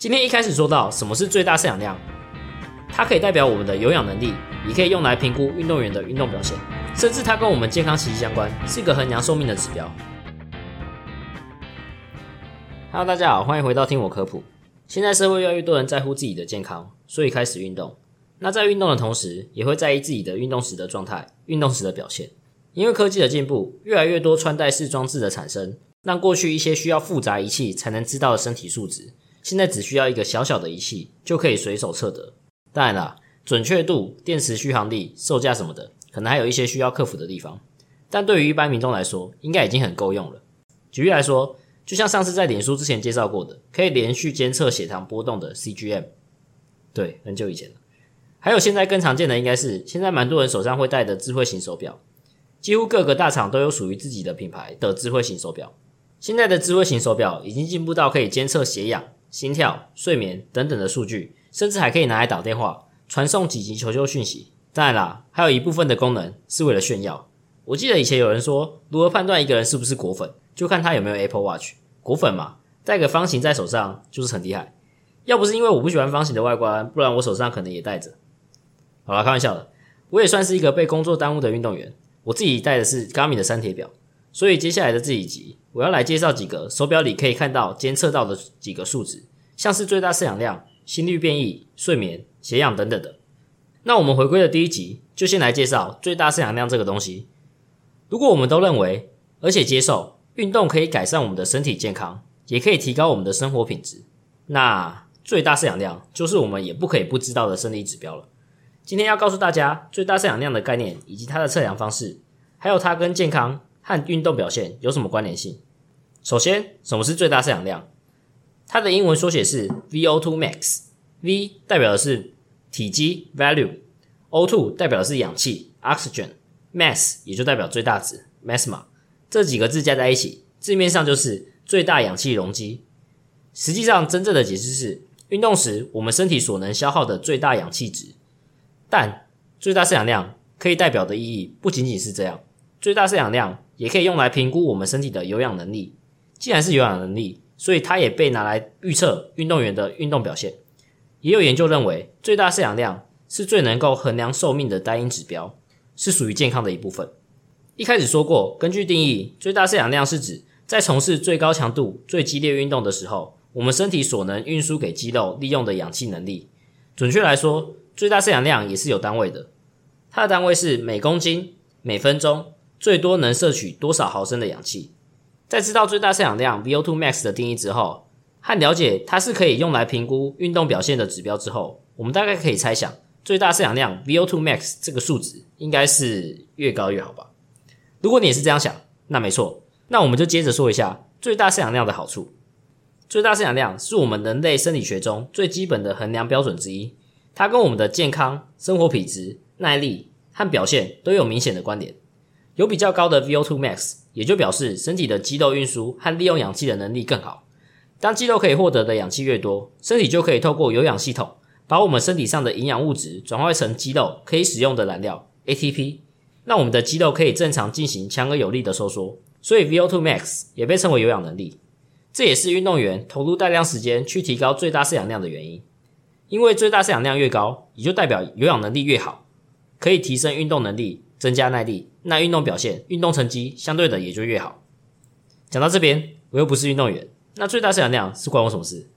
今天一开始说到什么是最大摄氧量，它可以代表我们的有氧能力，也可以用来评估运动员的运动表现，甚至它跟我们健康息息相关，是一个衡量寿命的指标。Hello，大家好，欢迎回到听我科普。现在社会越来越多人在乎自己的健康，所以开始运动。那在运动的同时，也会在意自己的运动时的状态、运动时的表现。因为科技的进步，越来越多穿戴式装置的产生，让过去一些需要复杂仪器才能知道的身体数值。现在只需要一个小小的仪器就可以随手测得。当然啦，准确度、电池续航力、售价什么的，可能还有一些需要克服的地方。但对于一般民众来说，应该已经很够用了。举例来说，就像上次在脸书之前介绍过的，可以连续监测血糖波动的 CGM。对，很久以前了。还有现在更常见的，应该是现在蛮多人手上会戴的智慧型手表，几乎各个大厂都有属于自己的品牌的智慧型手表。现在的智慧型手表已经进步到可以监测血氧。心跳、睡眠等等的数据，甚至还可以拿来打电话、传送紧急求救讯息。当然啦，还有一部分的功能是为了炫耀。我记得以前有人说，如何判断一个人是不是果粉，就看他有没有 Apple Watch。果粉嘛，戴个方形在手上就是很厉害。要不是因为我不喜欢方形的外观，不然我手上可能也戴着。好了，开玩笑的，我也算是一个被工作耽误的运动员。我自己戴的是 Garmin 的三铁表，所以接下来的这一集。我要来介绍几个手表里可以看到、监测到的几个数值，像是最大摄氧量、心率变异、睡眠、血氧等等的。那我们回归的第一集，就先来介绍最大摄氧量这个东西。如果我们都认为，而且接受运动可以改善我们的身体健康，也可以提高我们的生活品质，那最大摄氧量就是我们也不可以不知道的生理指标了。今天要告诉大家最大摄氧量的概念，以及它的测量方式，还有它跟健康。和运动表现有什么关联性？首先，什么是最大摄氧量？它的英文缩写是 VO2 max，V 代表的是体积 （volume），O2 代表的是氧气 （oxygen），mass 也就代表最大值，mesma。这几个字加在一起，字面上就是最大氧气容积。实际上，真正的解释是运动时我们身体所能消耗的最大氧气值。但最大摄氧量可以代表的意义不仅仅是这样，最大摄氧量。也可以用来评估我们身体的有氧能力。既然是有氧能力，所以它也被拿来预测运动员的运动表现。也有研究认为，最大摄氧量是最能够衡量寿命的单一指标，是属于健康的一部分。一开始说过，根据定义，最大摄氧量是指在从事最高强度、最激烈运动的时候，我们身体所能运输给肌肉利用的氧气能力。准确来说，最大摄氧量也是有单位的，它的单位是每公斤每分钟。最多能摄取多少毫升的氧气？在知道最大摄氧量 VO2 max 的定义之后，和了解它是可以用来评估运动表现的指标之后，我们大概可以猜想，最大摄氧量 VO2 max 这个数值应该是越高越好吧？如果你也是这样想，那没错。那我们就接着说一下最大摄氧量的好处。最大摄氧量是我们人类生理学中最基本的衡量标准之一，它跟我们的健康、生活品质、耐力和表现都有明显的关联。有比较高的 VO2 max，也就表示身体的肌肉运输和利用氧气的能力更好。当肌肉可以获得的氧气越多，身体就可以透过有氧系统把我们身体上的营养物质转化成肌肉可以使用的燃料 ATP，让我们的肌肉可以正常进行强而有力的收缩。所以 VO2 max 也被称为有氧能力。这也是运动员投入大量时间去提高最大摄氧量的原因。因为最大摄氧量越高，也就代表有氧能力越好，可以提升运动能力。增加耐力，那运动表现、运动成绩相对的也就越好。讲到这边，我又不是运动员，那最大摄氧量是关我什么事？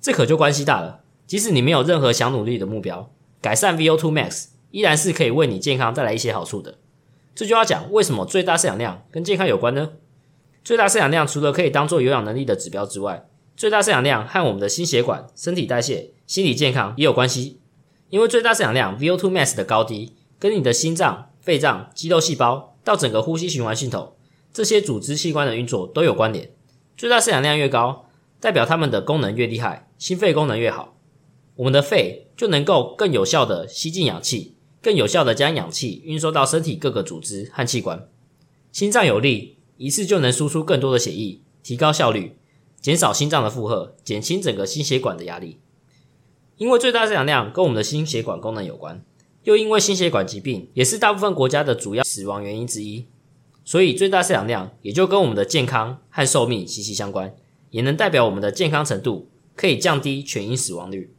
这可就关系大了。即使你没有任何想努力的目标，改善 VO2 max 依然是可以为你健康带来一些好处的。这就要讲为什么最大摄氧量跟健康有关呢？最大摄氧量除了可以当做有氧能力的指标之外，最大摄氧量和我们的心血管、身体代谢、心理健康也有关系。因为最大摄氧量 VO2 max 的高低。跟你的心脏、肺脏、肌肉细胞到整个呼吸循环系统这些组织器官的运作都有关联。最大摄氧量越高，代表它们的功能越厉害，心肺功能越好，我们的肺就能够更有效的吸进氧气，更有效的将氧气运送到身体各个组织和器官。心脏有力，一次就能输出更多的血液，提高效率，减少心脏的负荷，减轻整个心血管的压力。因为最大摄氧量跟我们的心血管功能有关。又因为心血管疾病也是大部分国家的主要死亡原因之一，所以最大摄氧量也就跟我们的健康和寿命息息相关，也能代表我们的健康程度，可以降低全因死亡率。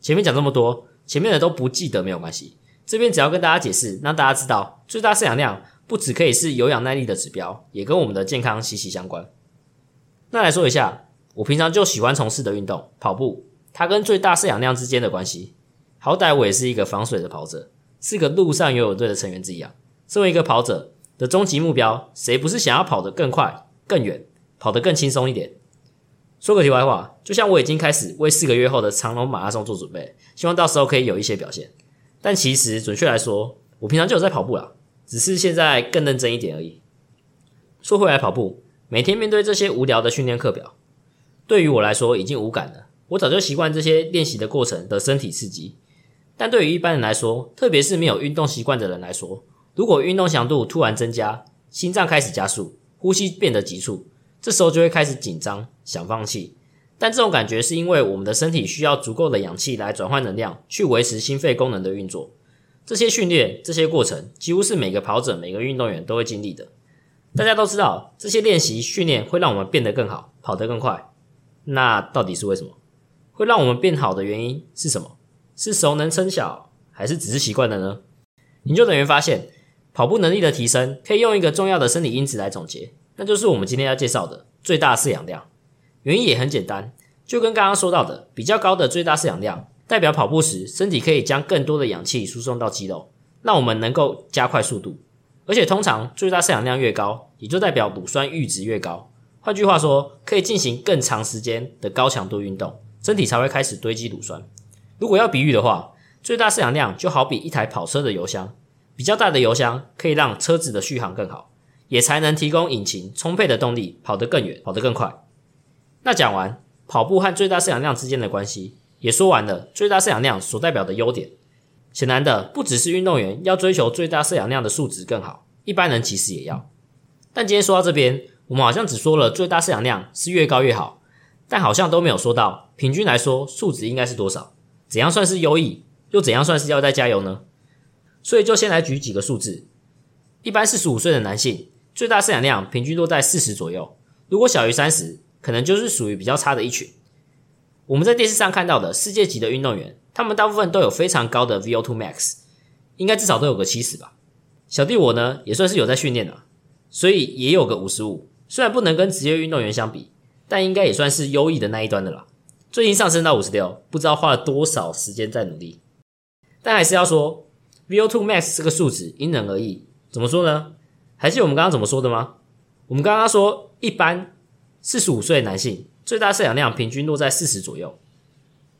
前面讲这么多，前面的都不记得没有关系，这边只要跟大家解释，让大家知道最大摄氧量不只可以是有氧耐力的指标，也跟我们的健康息息相关。那来说一下，我平常就喜欢从事的运动跑步，它跟最大摄氧量之间的关系。好歹我也是一个防水的跑者，是个陆上游泳队的成员之一啊。身为一个跑者的终极目标，谁不是想要跑得更快、更远，跑得更轻松一点？说个题外话，就像我已经开始为四个月后的长隆马拉松做准备，希望到时候可以有一些表现。但其实准确来说，我平常就有在跑步啦，只是现在更认真一点而已。说回来，跑步每天面对这些无聊的训练课表，对于我来说已经无感了。我早就习惯这些练习的过程的身体刺激。但对于一般人来说，特别是没有运动习惯的人来说，如果运动强度突然增加，心脏开始加速，呼吸变得急促，这时候就会开始紧张，想放弃。但这种感觉是因为我们的身体需要足够的氧气来转换能量，去维持心肺功能的运作。这些训练、这些过程，几乎是每个跑者、每个运动员都会经历的。大家都知道，这些练习训练会让我们变得更好，跑得更快。那到底是为什么？会让我们变好的原因是什么？是熟能生巧，还是只是习惯了呢？研究人员发现，跑步能力的提升可以用一个重要的生理因子来总结，那就是我们今天要介绍的最大摄氧量。原因也很简单，就跟刚刚说到的，比较高的最大摄氧量，代表跑步时身体可以将更多的氧气输送到肌肉，让我们能够加快速度。而且通常最大摄氧量越高，也就代表乳酸阈值越高。换句话说，可以进行更长时间的高强度运动，身体才会开始堆积乳酸。如果要比喻的话，最大摄氧量就好比一台跑车的油箱，比较大的油箱可以让车子的续航更好，也才能提供引擎充沛的动力，跑得更远，跑得更快。那讲完跑步和最大摄氧量之间的关系，也说完了最大摄氧量所代表的优点。显然的，不只是运动员要追求最大摄氧量的数值更好，一般人其实也要。但今天说到这边，我们好像只说了最大摄氧量是越高越好，但好像都没有说到平均来说数值应该是多少。怎样算是优异？又怎样算是要再加油呢？所以就先来举几个数字。一般四十五岁的男性，最大摄氧量平均落在四十左右。如果小于三十，可能就是属于比较差的一群。我们在电视上看到的世界级的运动员，他们大部分都有非常高的 VO2 max，应该至少都有个七十吧。小弟我呢，也算是有在训练的，所以也有个五十五。虽然不能跟职业运动员相比，但应该也算是优异的那一端的了。最近上升到五十六，不知道花了多少时间在努力，但还是要说，VO2 max 这个数值因人而异。怎么说呢？还记得我们刚刚怎么说的吗？我们刚刚说，一般四十五岁男性最大摄氧量平均落在四十左右。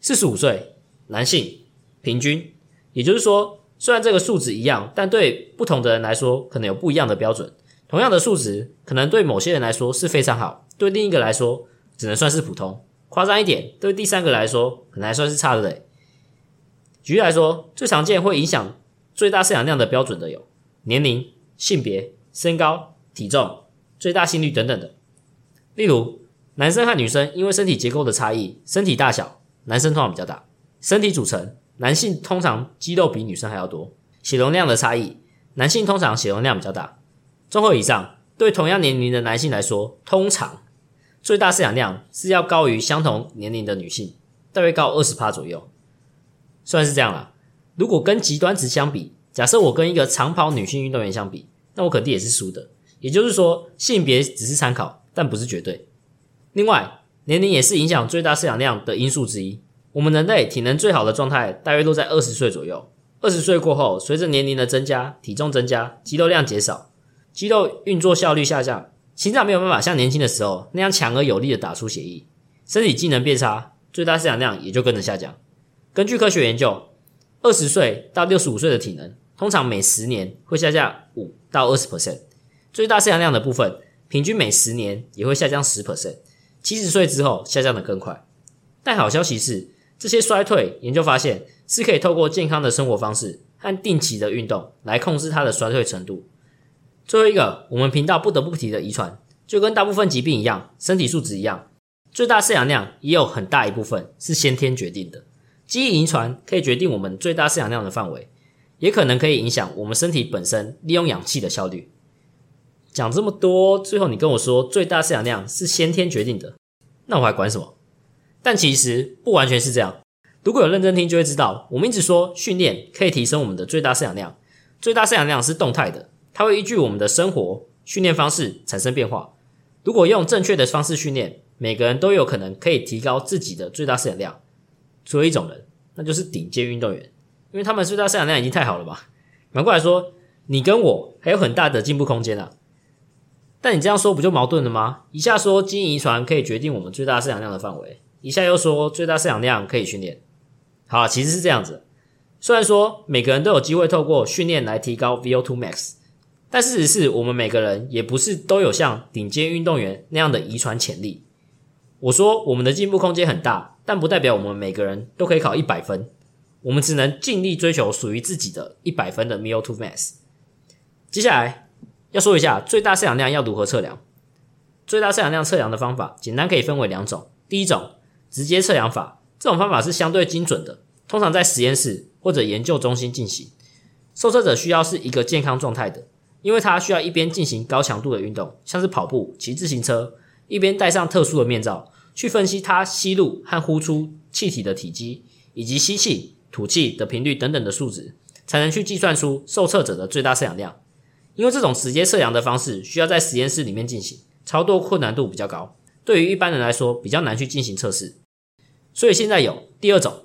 四十五岁男性平均，也就是说，虽然这个数值一样，但对不同的人来说，可能有不一样的标准。同样的数值，可能对某些人来说是非常好，对另一个来说，只能算是普通。夸张一点，对第三个来说可能还算是差的嘞。举例来说，最常见会影响最大摄氧量的标准的有年龄、性别、身高、体重、最大心率等等的。例如，男生和女生因为身体结构的差异，身体大小，男生通常比较大；身体组成，男性通常肌肉比女生还要多；血容量的差异，男性通常血容量比较大。综合以上，对同样年龄的男性来说，通常。最大摄氧量是要高于相同年龄的女性，大约高二十帕左右。算是这样啦，如果跟极端值相比，假设我跟一个长跑女性运动员相比，那我肯定也是输的。也就是说，性别只是参考，但不是绝对。另外，年龄也是影响最大摄氧量的因素之一。我们人类体能最好的状态大约都在二十岁左右。二十岁过后，随着年龄的增加，体重增加，肌肉量减少，肌肉运作效率下降。心脏没有办法像年轻的时候那样强而有力的打出血液，身体机能变差，最大摄氧量也就跟着下降。根据科学研究，二十岁到六十五岁的体能通常每十年会下降五到二十 percent，最大摄氧量的部分平均每十年也会下降十 percent，七十岁之后下降的更快。但好消息是，这些衰退研究发现是可以透过健康的生活方式和定期的运动来控制它的衰退程度。最后一个，我们频道不得不提的遗传，就跟大部分疾病一样，身体素质一样，最大摄氧量也有很大一部分是先天决定的。基因遗传可以决定我们最大摄氧量的范围，也可能可以影响我们身体本身利用氧气的效率。讲这么多，最后你跟我说最大摄氧量是先天决定的，那我还管什么？但其实不完全是这样。如果有认真听，就会知道，我们一直说训练可以提升我们的最大摄氧量，最大摄氧量是动态的，它会依据我们的生活训练方式产生变化。如果用正确的方式训练，每个人都有可能可以提高自己的最大摄氧量。除了一种人，那就是顶尖运动员，因为他们最大摄氧量已经太好了吧？反过来说，你跟我还有很大的进步空间啊。但你这样说不就矛盾了吗？一下说基因遗传可以决定我们最大摄氧量的范围，一下又说最大摄氧量可以训练。好，其实是这样子。虽然说每个人都有机会透过训练来提高 VO2 max。但事实是我们每个人也不是都有像顶尖运动员那样的遗传潜力。我说我们的进步空间很大，但不代表我们每个人都可以考一百分。我们只能尽力追求属于自己的一百分的 VO2 max。接下来要说一下最大摄氧量要如何测量。最大摄氧量测量的方法简单可以分为两种。第一种直接测量法，这种方法是相对精准的，通常在实验室或者研究中心进行。受测者需要是一个健康状态的。因为它需要一边进行高强度的运动，像是跑步、骑自行车，一边戴上特殊的面罩，去分析它吸入和呼出气体的体积，以及吸气、吐气的频率等等的数值，才能去计算出受测者的最大摄氧量。因为这种直接测量的方式需要在实验室里面进行，操作困难度比较高，对于一般人来说比较难去进行测试。所以现在有第二种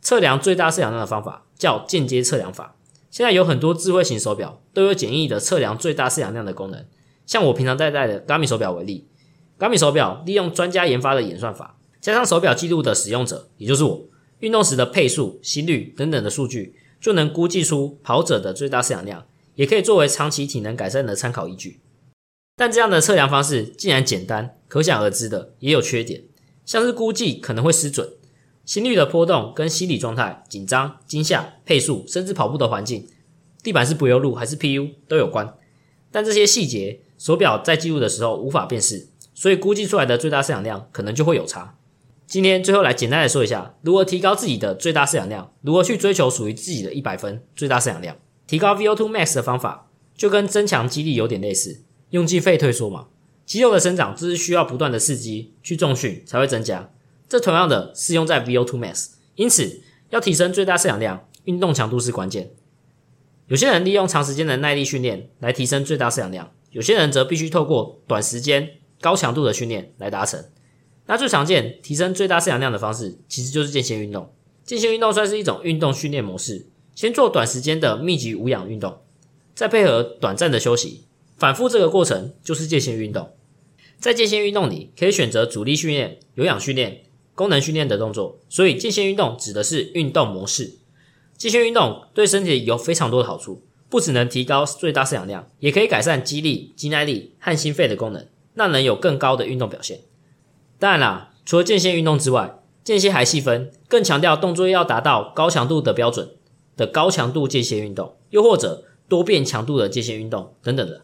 测量最大摄氧量的方法，叫间接测量法。现在有很多智慧型手表都有简易的测量最大摄氧量的功能，像我平常在戴的 Garmin 手表为例，Garmin 手表利用专家研发的演算法，加上手表记录的使用者，也就是我运动时的配速、心率等等的数据，就能估计出跑者的最大摄氧量，也可以作为长期体能改善的参考依据。但这样的测量方式既然简单，可想而知的也有缺点，像是估计可能会失准。心率的波动跟心理状态、紧张、惊吓、配速，甚至跑步的环境、地板是柏油路还是 PU 都有关。但这些细节手表在记录的时候无法辨识，所以估计出来的最大摄氧量可能就会有差。今天最后来简单的说一下，如何提高自己的最大摄氧量，如何去追求属于自己的一百分最大摄氧量。提高 VO2 max 的方法就跟增强肌力有点类似，用进废退缩嘛。肌肉的生长只是需要不断的刺激去重训才会增加。这同样的适用在 VO2 max，因此要提升最大摄氧量，运动强度是关键。有些人利用长时间的耐力训练来提升最大摄氧量，有些人则必须透过短时间高强度的训练来达成。那最常见提升最大摄氧量的方式，其实就是间歇运动。间歇运动算是一种运动训练模式，先做短时间的密集无氧运动，再配合短暂的休息，反复这个过程就是间歇运动。在间歇运动里，可以选择阻力训练、有氧训练。功能训练的动作，所以间歇运动指的是运动模式。间歇运动对身体有非常多的好处，不只能提高最大摄氧量，也可以改善肌力、肌耐力和心肺的功能，让人有更高的运动表现。当然啦，除了间歇运动之外，间歇还细分，更强调动作要达到高强度的标准的高强度间歇运动，又或者多变强度的间歇运动等等的。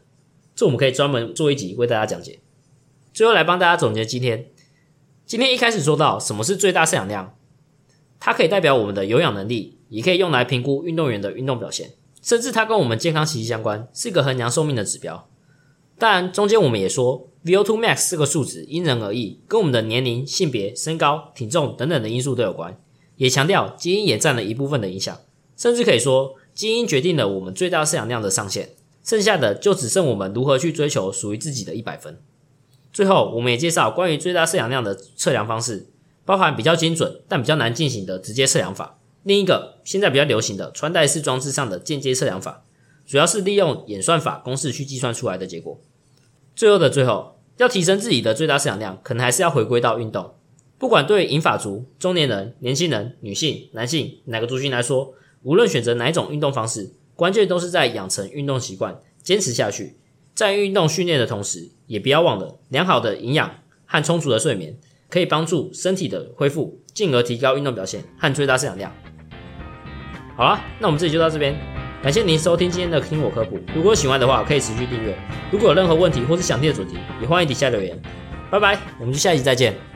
这我们可以专门做一集为大家讲解。最后来帮大家总结今天。今天一开始说到什么是最大摄氧量，它可以代表我们的有氧能力，也可以用来评估运动员的运动表现，甚至它跟我们健康息息相关，是一个衡量寿命的指标。当然，中间我们也说 VO2 max 这个数值因人而异，跟我们的年龄、性别、身高、体重等等的因素都有关，也强调基因也占了一部分的影响，甚至可以说基因决定了我们最大摄氧量的上限，剩下的就只剩我们如何去追求属于自己的一百分。最后，我们也介绍关于最大摄氧量的测量方式，包含比较精准但比较难进行的直接测量法。另一个现在比较流行的穿戴式装置上的间接测量法，主要是利用演算法公式去计算出来的结果。最后的最后，要提升自己的最大摄氧量，可能还是要回归到运动。不管对银发族、中年人、年轻人、女性、男性哪个族群来说，无论选择哪一种运动方式，关键都是在养成运动习惯，坚持下去。在运动训练的同时，也不要忘了良好的营养和充足的睡眠，可以帮助身体的恢复，进而提高运动表现和最大摄氧量。好了，那我们这里就到这边，感谢您收听今天的听我科普。如果喜欢的话，可以持续订阅。如果有任何问题或是想听的主题，也欢迎底下留言。拜拜，我们就下一集再见。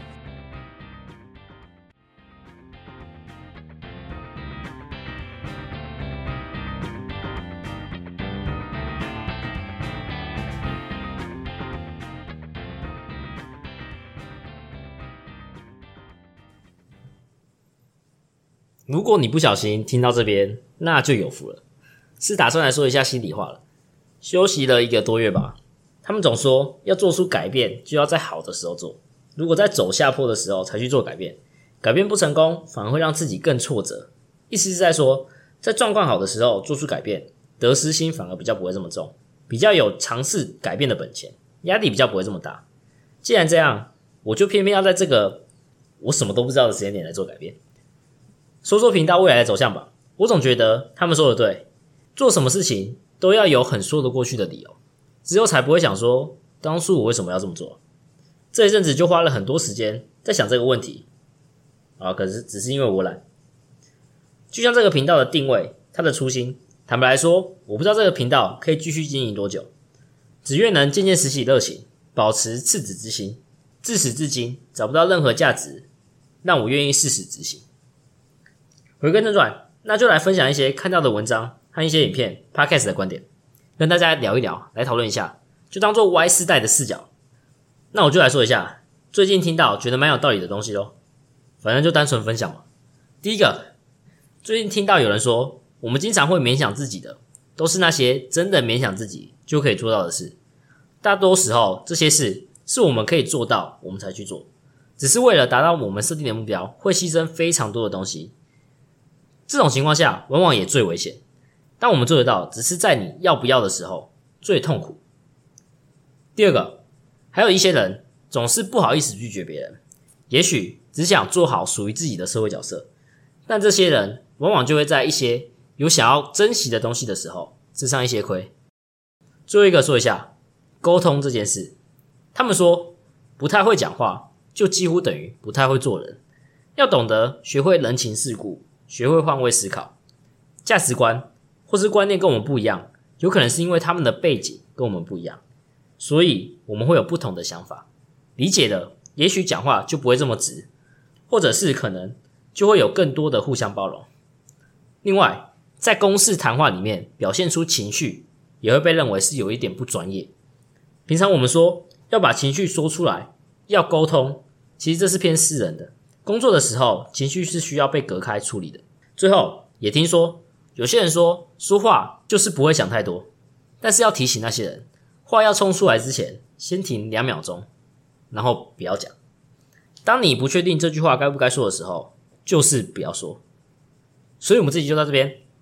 如果你不小心听到这边，那就有福了。是打算来说一下心里话了。休息了一个多月吧，他们总说要做出改变，就要在好的时候做。如果在走下坡的时候才去做改变，改变不成功，反而会让自己更挫折。意思是在说，在状况好的时候做出改变，得失心反而比较不会这么重，比较有尝试改变的本钱，压力比较不会这么大。既然这样，我就偏偏要在这个我什么都不知道的时间点来做改变。说说频道未来的走向吧。我总觉得他们说的对，做什么事情都要有很说得过去的理由，只有才不会想说当初我为什么要这么做。这一阵子就花了很多时间在想这个问题啊，可是只是因为我懒。就像这个频道的定位，它的初心，坦白来说，我不知道这个频道可以继续经营多久，只愿能渐渐拾起热情，保持赤子之心。自始至今找不到任何价值让我愿意誓死执行。回归正传，那就来分享一些看到的文章和一些影片、podcast 的观点，跟大家聊一聊，来讨论一下，就当做 Y 世代的视角。那我就来说一下最近听到觉得蛮有道理的东西咯，反正就单纯分享嘛。第一个，最近听到有人说，我们经常会勉强自己的，都是那些真的勉强自己就可以做到的事。大多时候，这些事是我们可以做到，我们才去做，只是为了达到我们设定的目标，会牺牲非常多的东西。这种情况下，往往也最危险。当我们做得到，只是在你要不要的时候最痛苦。第二个。还有一些人总是不好意思拒绝别人，也许只想做好属于自己的社会角色，但这些人往往就会在一些有想要珍惜的东西的时候吃上一些亏。最后一个说一下沟通这件事，他们说不太会讲话，就几乎等于不太会做人。要懂得学会人情世故，学会换位思考，价值观或是观念跟我们不一样，有可能是因为他们的背景跟我们不一样。所以我们会有不同的想法，理解的也许讲话就不会这么直，或者是可能就会有更多的互相包容。另外，在公事谈话里面表现出情绪，也会被认为是有一点不专业。平常我们说要把情绪说出来，要沟通，其实这是偏私人的。工作的时候，情绪是需要被隔开处理的。最后，也听说有些人说说话就是不会想太多，但是要提醒那些人。话要冲出来之前，先停两秒钟，然后不要讲。当你不确定这句话该不该说的时候，就是不要说。所以，我们这集就到这边。